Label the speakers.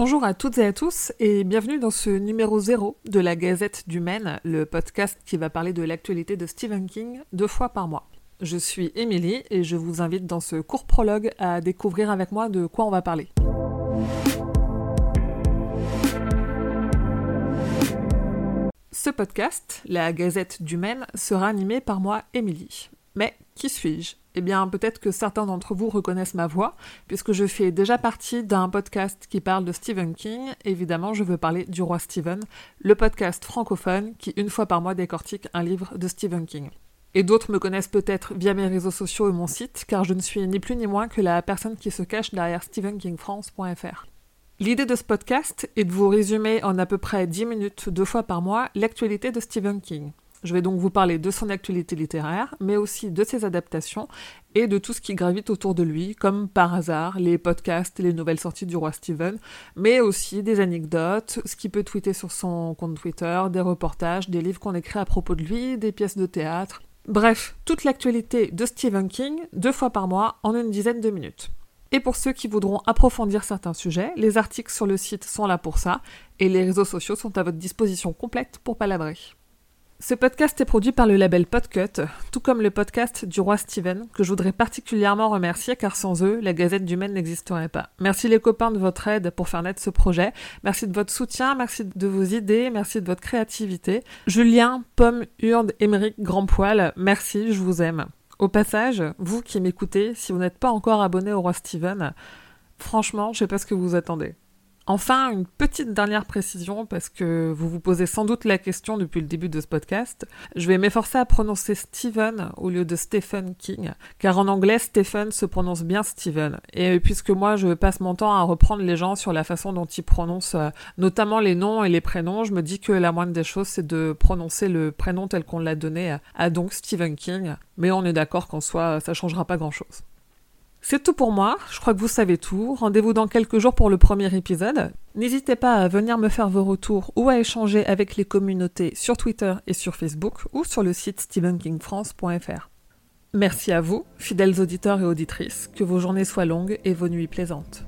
Speaker 1: Bonjour à toutes et à tous et bienvenue dans ce numéro 0 de la Gazette du Maine, le podcast qui va parler de l'actualité de Stephen King deux fois par mois. Je suis Émilie et je vous invite dans ce court prologue à découvrir avec moi de quoi on va parler. Ce podcast, la Gazette du Maine, sera animé par moi, Émilie. Mais qui suis-je? Eh bien, peut-être que certains d'entre vous reconnaissent ma voix, puisque je fais déjà partie d'un podcast qui parle de Stephen King. Évidemment, je veux parler du roi Stephen, le podcast francophone qui, une fois par mois, décortique un livre de Stephen King. Et d'autres me connaissent peut-être via mes réseaux sociaux et mon site, car je ne suis ni plus ni moins que la personne qui se cache derrière stephenkingfrance.fr. L'idée de ce podcast est de vous résumer en à peu près 10 minutes deux fois par mois l'actualité de Stephen King. Je vais donc vous parler de son actualité littéraire, mais aussi de ses adaptations et de tout ce qui gravite autour de lui, comme par hasard les podcasts, les nouvelles sorties du roi Steven, mais aussi des anecdotes, ce qu'il peut tweeter sur son compte Twitter, des reportages, des livres qu'on écrit à propos de lui, des pièces de théâtre. Bref, toute l'actualité de Stephen King, deux fois par mois, en une dizaine de minutes. Et pour ceux qui voudront approfondir certains sujets, les articles sur le site sont là pour ça, et les réseaux sociaux sont à votre disposition complète pour palabrer. Ce podcast est produit par le label Podcut, tout comme le podcast du roi Steven, que je voudrais particulièrement remercier car sans eux, la Gazette du Maine n'existerait pas. Merci les copains de votre aide pour faire naître ce projet. Merci de votre soutien, merci de vos idées, merci de votre créativité. Julien, Pomme, Urde, Émeric, Grandpoil, merci, je vous aime. Au passage, vous qui m'écoutez, si vous n'êtes pas encore abonné au roi Steven, franchement, je sais pas ce que vous attendez. Enfin, une petite dernière précision, parce que vous vous posez sans doute la question depuis le début de ce podcast. Je vais m'efforcer à prononcer Stephen au lieu de Stephen King, car en anglais, Stephen se prononce bien Stephen. Et puisque moi, je passe mon temps à reprendre les gens sur la façon dont ils prononcent euh, notamment les noms et les prénoms, je me dis que la moindre des choses, c'est de prononcer le prénom tel qu'on l'a donné à donc Stephen King. Mais on est d'accord qu'en soi, ça changera pas grand-chose. C'est tout pour moi, je crois que vous savez tout. Rendez-vous dans quelques jours pour le premier épisode. N'hésitez pas à venir me faire vos retours ou à échanger avec les communautés sur Twitter et sur Facebook ou sur le site stephenkingfrance.fr. Merci à vous, fidèles auditeurs et auditrices, que vos journées soient longues et vos nuits plaisantes.